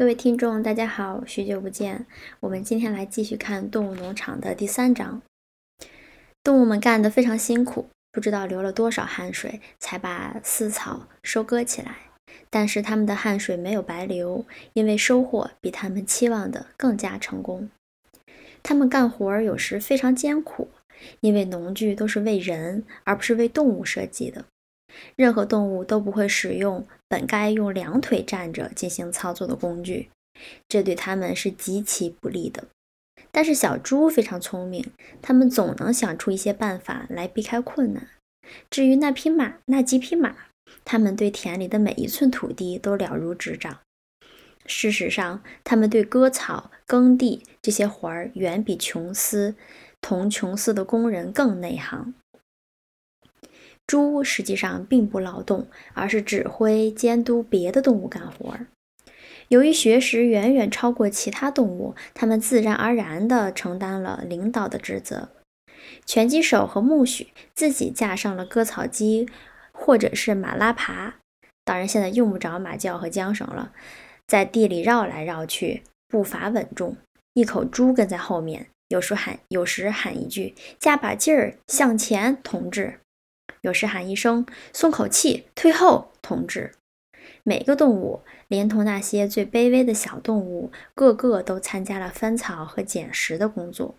各位听众，大家好，许久不见。我们今天来继续看动物农场的第三章。动物们干得非常辛苦，不知道流了多少汗水才把饲草收割起来。但是他们的汗水没有白流，因为收获比他们期望的更加成功。他们干活有时非常艰苦，因为农具都是为人而不是为动物设计的。任何动物都不会使用本该用两腿站着进行操作的工具，这对他们是极其不利的。但是小猪非常聪明，他们总能想出一些办法来避开困难。至于那匹马，那几匹马，他们对田里的每一寸土地都了如指掌。事实上，他们对割草、耕地这些活儿远比琼斯同琼斯的工人更内行。猪实际上并不劳动，而是指挥、监督别的动物干活儿。由于学识远远超过其他动物，它们自然而然地承担了领导的职责。拳击手和苜蓿自己架上了割草机，或者是马拉耙。当然，现在用不着马厩和缰绳了，在地里绕来绕去，步伐稳重。一口猪跟在后面，有时喊，有时喊一句：“加把劲儿，向前，同志。”有时喊一声“松口气，退后，同志”。每个动物，连同那些最卑微的小动物，个个都参加了翻草和捡食的工作。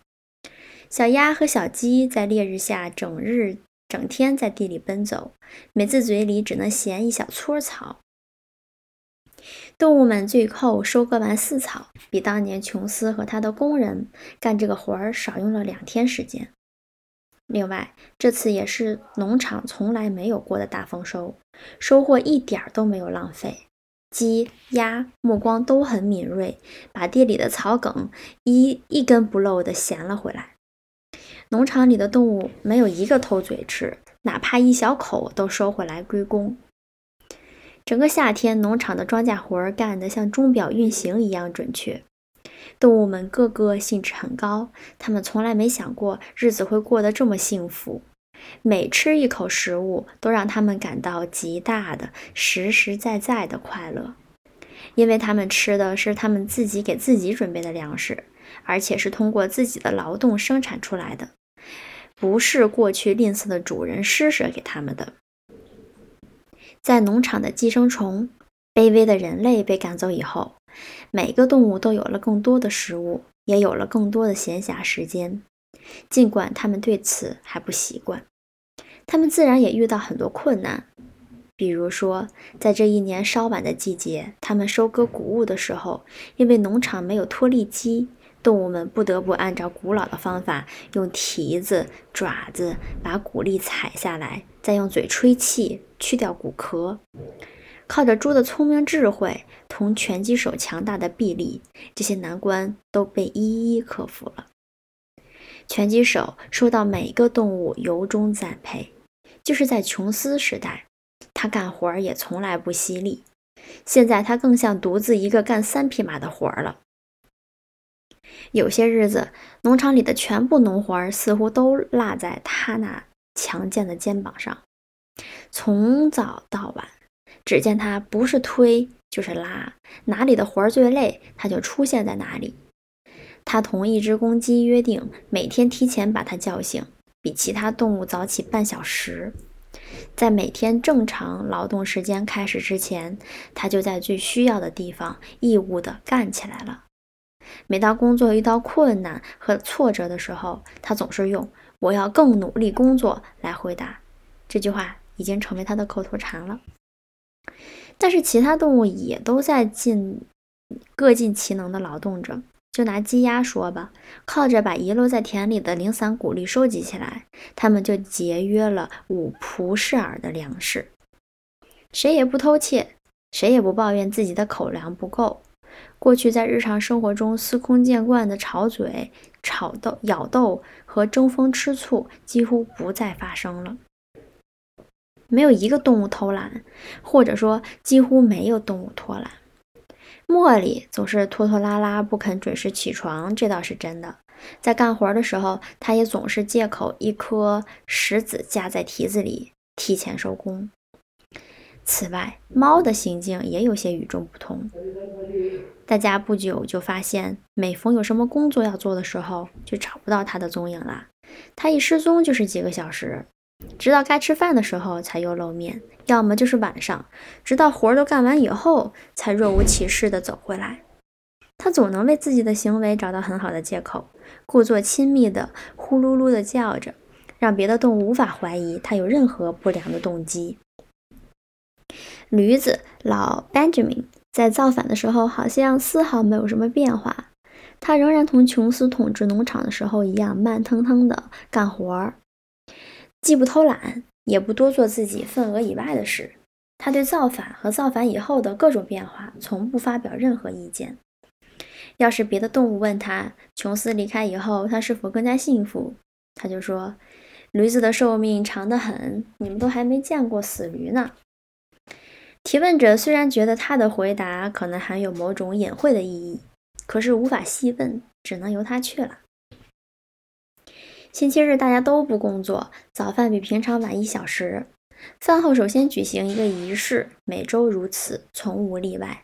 小鸭和小鸡在烈日下整日整天在地里奔走，每次嘴里只能衔一小撮草。动物们最后收割完饲草，比当年琼斯和他的工人干这个活儿少用了两天时间。另外，这次也是农场从来没有过的大丰收，收获一点儿都没有浪费。鸡、鸭目光都很敏锐，把地里的草梗一一根不漏地衔了回来。农场里的动物没有一个偷嘴吃，哪怕一小口都收回来归公。整个夏天，农场的庄稼活儿干得像钟表运行一样准确。动物们个个兴致很高，他们从来没想过日子会过得这么幸福。每吃一口食物，都让他们感到极大的、实实在在的快乐，因为他们吃的是他们自己给自己准备的粮食，而且是通过自己的劳动生产出来的，不是过去吝啬的主人施舍给他们的。在农场的寄生虫。卑微的人类被赶走以后，每个动物都有了更多的食物，也有了更多的闲暇时间。尽管他们对此还不习惯，他们自然也遇到很多困难。比如说，在这一年稍晚的季节，他们收割谷物的时候，因为农场没有脱粒机，动物们不得不按照古老的方法，用蹄子、爪子把谷粒踩下来，再用嘴吹气去掉谷壳。靠着猪的聪明智慧同拳击手强大的臂力，这些难关都被一一克服了。拳击手受到每个动物由衷赞佩。就是在琼斯时代，他干活儿也从来不犀利。现在他更像独自一个干三匹马的活儿了。有些日子，农场里的全部农活儿似乎都落在他那强健的肩膀上，从早到晚。只见他不是推就是拉，哪里的活儿最累，他就出现在哪里。他同一只公鸡约定，每天提前把它叫醒，比其他动物早起半小时。在每天正常劳动时间开始之前，他就在最需要的地方义务地干起来了。每当工作遇到困难和挫折的时候，他总是用“我要更努力工作”来回答。这句话已经成为他的口头禅了。但是其他动物也都在尽各尽其能的劳动着。就拿鸡鸭说吧，靠着把遗落在田里的零散谷粒收集起来，它们就节约了五蒲氏尔的粮食。谁也不偷窃，谁也不抱怨自己的口粮不够。过去在日常生活中司空见惯的吵嘴、吵斗、咬斗和争风吃醋，几乎不再发生了。没有一个动物偷懒，或者说几乎没有动物偷懒。茉莉总是拖拖拉拉，不肯准时起床，这倒是真的。在干活的时候，它也总是借口一颗石子夹在蹄子里，提前收工。此外，猫的行径也有些与众不同。大家不久就发现，每逢有什么工作要做的时候，就找不到它的踪影了。它一失踪就是几个小时，直到该吃饭的时候才又露面，要么就是晚上，直到活儿都干完以后才若无其事地走回来。它总能为自己的行为找到很好的借口，故作亲密地呼噜噜地叫着，让别的动物无法怀疑它有任何不良的动机。驴子老 Benjamin 在造反的时候，好像丝毫没有什么变化。他仍然同琼斯统治农场的时候一样，慢腾腾地干活儿，既不偷懒，也不多做自己份额以外的事。他对造反和造反以后的各种变化，从不发表任何意见。要是别的动物问他，琼斯离开以后，他是否更加幸福，他就说：“驴子的寿命长得很，你们都还没见过死驴呢。”提问者虽然觉得他的回答可能含有某种隐晦的意义，可是无法细问，只能由他去了。星期日大家都不工作，早饭比平常晚一小时。饭后首先举行一个仪式，每周如此，从无例外。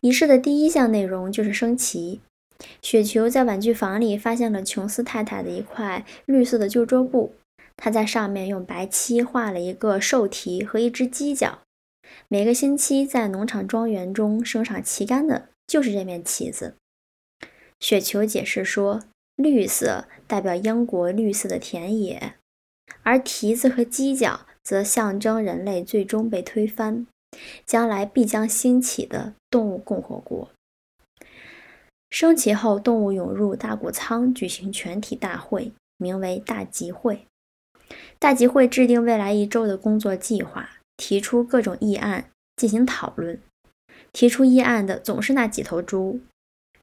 仪式的第一项内容就是升旗。雪球在玩具房里发现了琼斯太太的一块绿色的旧桌布，他在上面用白漆画了一个兽蹄和一只犄角。每个星期在农场庄园中升上旗杆的就是这面旗子。雪球解释说，绿色代表英国绿色的田野，而蹄子和犄角则象征人类最终被推翻，将来必将兴起的动物共和国。升旗后，动物涌入大谷仓举行全体大会，名为大集会。大集会制定未来一周的工作计划。提出各种议案进行讨论，提出议案的总是那几头猪。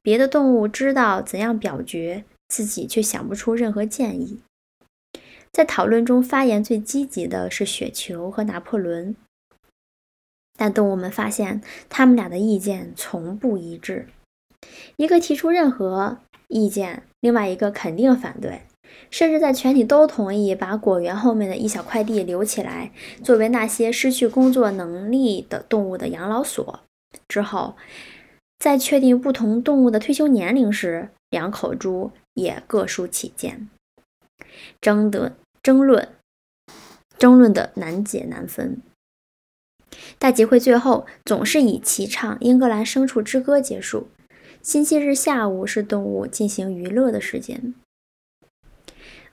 别的动物知道怎样表决，自己却想不出任何建议。在讨论中发言最积极的是雪球和拿破仑，但动物们发现他们俩的意见从不一致。一个提出任何意见，另外一个肯定反对。甚至在全体都同意把果园后面的一小块地留起来，作为那些失去工作能力的动物的养老所之后，在确定不同动物的退休年龄时，两口猪也各抒己见，争得争论，争论的难解难分。大集会最后总是以齐唱《英格兰牲畜之歌》结束。星期日下午是动物进行娱乐的时间。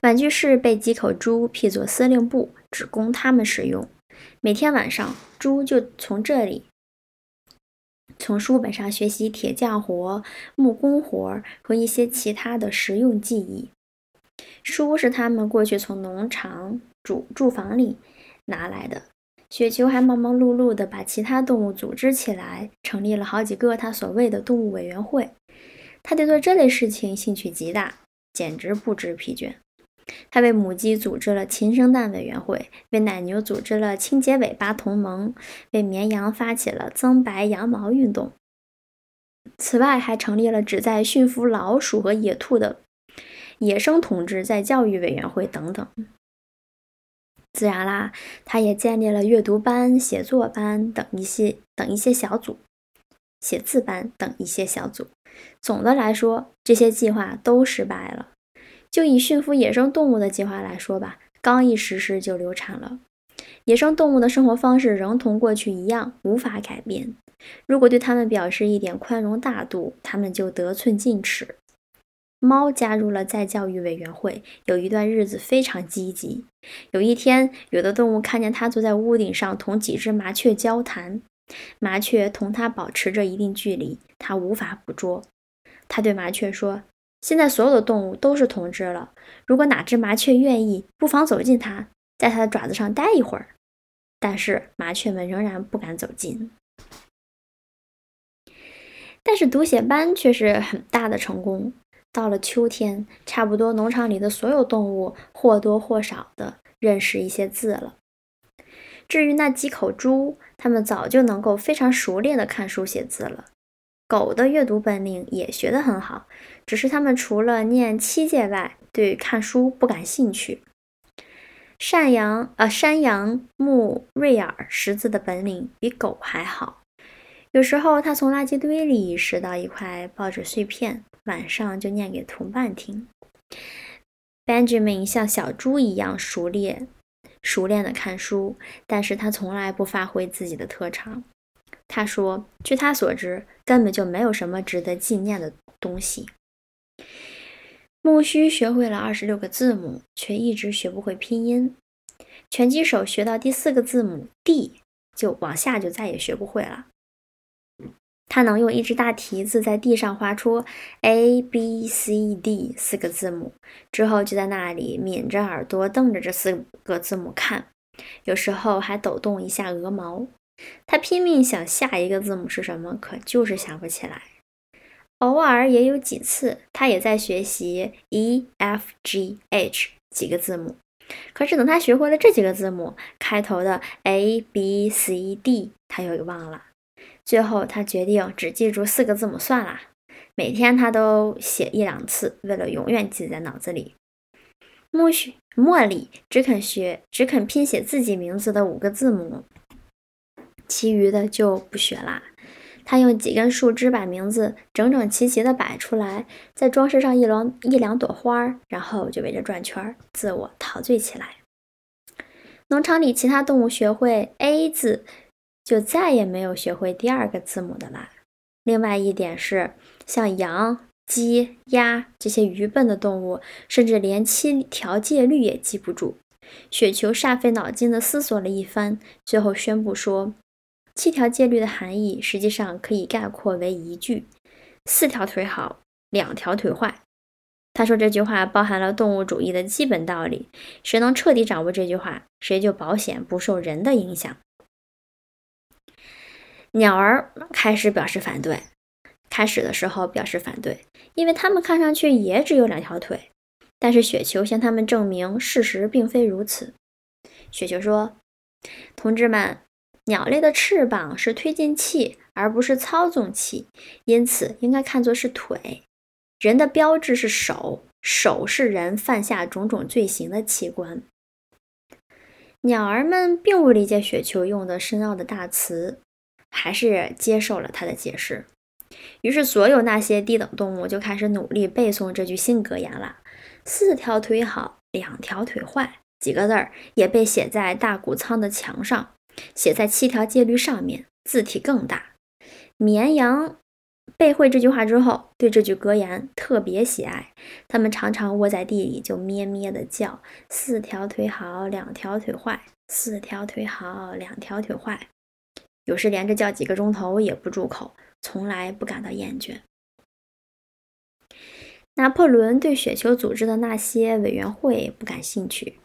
玩具室被几口猪辟作司令部，只供他们使用。每天晚上，猪就从这里从书本上学习铁匠活、木工活和一些其他的实用技艺。书是他们过去从农场主住房里拿来的。雪球还忙忙碌碌地把其他动物组织起来，成立了好几个他所谓的动物委员会。他对做这类事情兴趣极大，简直不知疲倦。他为母鸡组织了禽生蛋委员会，为奶牛组织了清洁尾巴同盟，为绵羊发起了增白羊毛运动。此外，还成立了旨在驯服老鼠和野兔的野生同志在教育委员会等等。自然啦，他也建立了阅读班、写作班等一些等一些小组，写字班等一些小组。总的来说，这些计划都失败了。就以驯服野生动物的计划来说吧，刚一实施就流产了。野生动物的生活方式仍同过去一样，无法改变。如果对它们表示一点宽容大度，它们就得寸进尺。猫加入了再教育委员会，有一段日子非常积极。有一天，有的动物看见它坐在屋顶上同几只麻雀交谈，麻雀同它保持着一定距离，它无法捕捉。它对麻雀说。现在所有的动物都是同志了。如果哪只麻雀愿意，不妨走近它，在它的爪子上待一会儿。但是麻雀们仍然不敢走近。但是读写班却是很大的成功。到了秋天，差不多农场里的所有动物或多或少的认识一些字了。至于那几口猪，它们早就能够非常熟练的看书写字了。狗的阅读本领也学得很好，只是它们除了念七戒外，对看书不感兴趣。山羊啊，山羊穆瑞尔识字的本领比狗还好。有时候他从垃圾堆里拾到一块报纸碎片，晚上就念给同伴听。Benjamin 像小猪一样熟练、熟练的看书，但是他从来不发挥自己的特长。他说：“据他所知，根本就没有什么值得纪念的东西。”木须学会了二十六个字母，却一直学不会拼音。拳击手学到第四个字母 D，就往下就再也学不会了。他能用一只大蹄子在地上画出 A B C D 四个字母，之后就在那里抿着耳朵瞪着这四个字母看，有时候还抖动一下鹅毛。他拼命想下一个字母是什么，可就是想不起来。偶尔也有几次，他也在学习 E F G H 几个字母，可是等他学会了这几个字母开头的 A B C D，他又给忘了。最后，他决定只记住四个字母算了。每天他都写一两次，为了永远记在脑子里。默许茉莉只肯学，只肯拼写自己名字的五个字母，其余的就不学啦。他用几根树枝把名字整整齐齐地摆出来，再装饰上一两一两朵花儿，然后就围着转圈，自我陶醉起来。农场里其他动物学会 A 字。就再也没有学会第二个字母的啦。另外一点是，像羊、鸡、鸭这些愚笨的动物，甚至连七条戒律也记不住。雪球煞费脑筋地思索了一番，最后宣布说：“七条戒律的含义实际上可以概括为一句：四条腿好，两条腿坏。”他说这句话包含了动物主义的基本道理。谁能彻底掌握这句话，谁就保险不受人的影响。鸟儿开始表示反对，开始的时候表示反对，因为它们看上去也只有两条腿。但是雪球向他们证明事实并非如此。雪球说：“同志们，鸟类的翅膀是推进器，而不是操纵器，因此应该看作是腿。人的标志是手，手是人犯下种种罪行的器官。”鸟儿们并不理解雪球用的深奥的大词。还是接受了他的解释，于是所有那些低等动物就开始努力背诵这句新格言了。四条腿好，两条腿坏，几个字儿也被写在大谷仓的墙上，写在七条戒律上面，字体更大。绵羊背会这句话之后，对这句格言特别喜爱，它们常常窝在地里就咩咩的叫：四条腿好，两条腿坏，四条腿好，两条腿坏。有时连着叫几个钟头也不住口，从来不感到厌倦。拿破仑对雪球组织的那些委员会不感兴趣，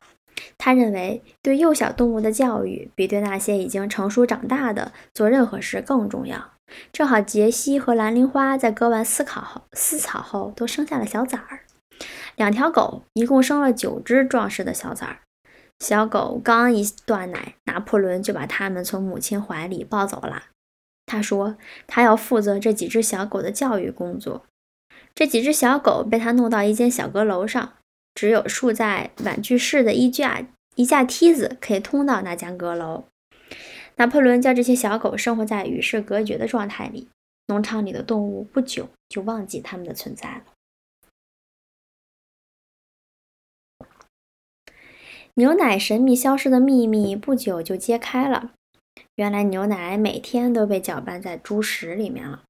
他认为对幼小动物的教育比对那些已经成熟长大的做任何事更重要。正好杰西和蓝铃花在割完丝草后，丝草后都生下了小崽儿。两条狗一共生了九只壮实的小崽儿。小狗刚一断奶，拿破仑就把它们从母亲怀里抱走了。他说：“他要负责这几只小狗的教育工作。”这几只小狗被他弄到一间小阁楼上，只有竖在玩具室的一架一架梯子可以通到那间阁楼。拿破仑叫这些小狗生活在与世隔绝的状态里，农场里的动物不久就忘记它们的存在了。牛奶神秘消失的秘密不久就揭开了。原来牛奶每天都被搅拌在猪食里面了。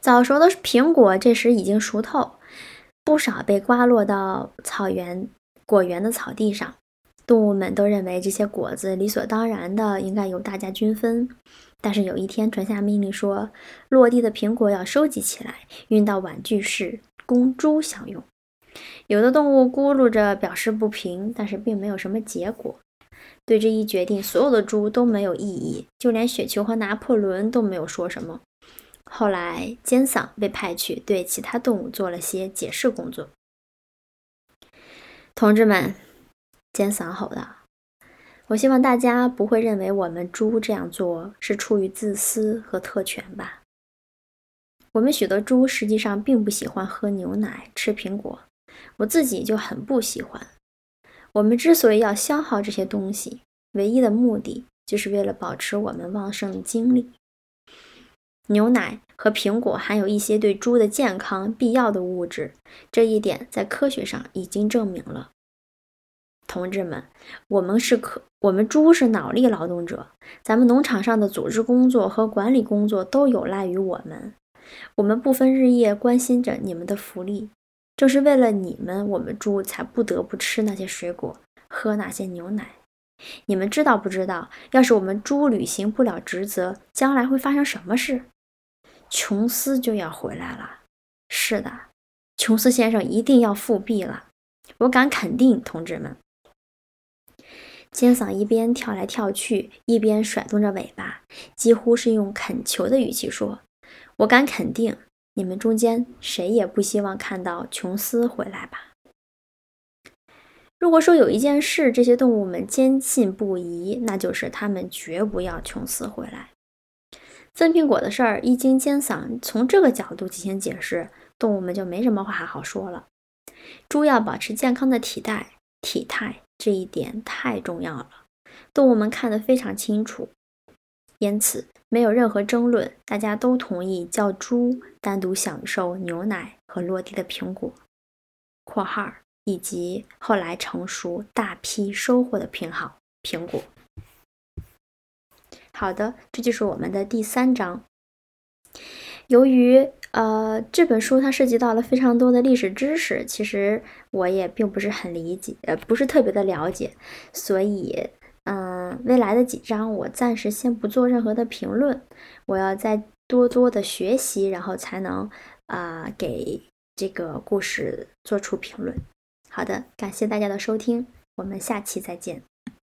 早熟的苹果这时已经熟透，不少被刮落到草原果园的草地上。动物们都认为这些果子理所当然的应该由大家均分。但是有一天传下命令说，落地的苹果要收集起来，运到玩具室供猪享用。有的动物咕噜着表示不平，但是并没有什么结果。对这一决定，所有的猪都没有异议，就连雪球和拿破仑都没有说什么。后来，尖嗓被派去对其他动物做了些解释工作。同志们，尖嗓吼道：“我希望大家不会认为我们猪这样做是出于自私和特权吧？我们许多猪实际上并不喜欢喝牛奶、吃苹果。”我自己就很不喜欢。我们之所以要消耗这些东西，唯一的目的就是为了保持我们旺盛的精力。牛奶和苹果含有一些对猪的健康必要的物质，这一点在科学上已经证明了。同志们，我们是可，我们猪是脑力劳动者，咱们农场上的组织工作和管理工作都有赖于我们。我们不分日夜关心着你们的福利，正是为了你们，我们猪才不得不吃那些水果，喝那些牛奶。你们知道不知道？要是我们猪履行不了职责，将来会发生什么事？琼斯就要回来了。是的，琼斯先生一定要复辟了。我敢肯定，同志们。尖嗓一边跳来跳去，一边甩动着尾巴，几乎是用恳求的语气说：“我敢肯定，你们中间谁也不希望看到琼斯回来吧？如果说有一件事这些动物们坚信不疑，那就是他们绝不要琼斯回来。分苹果的事儿一经尖嗓从这个角度进行解释，动物们就没什么话好说了。猪要保持健康的体态，体态。”这一点太重要了，动物们看得非常清楚，因此没有任何争论，大家都同意叫猪单独享受牛奶和落地的苹果（括号以及后来成熟、大批收获的品好苹果）。好的，这就是我们的第三章。由于呃，这本书它涉及到了非常多的历史知识，其实我也并不是很理解，呃，不是特别的了解，所以，嗯，未来的几章我暂时先不做任何的评论，我要再多多的学习，然后才能啊给这个故事做出评论。好的，感谢大家的收听，我们下期再见。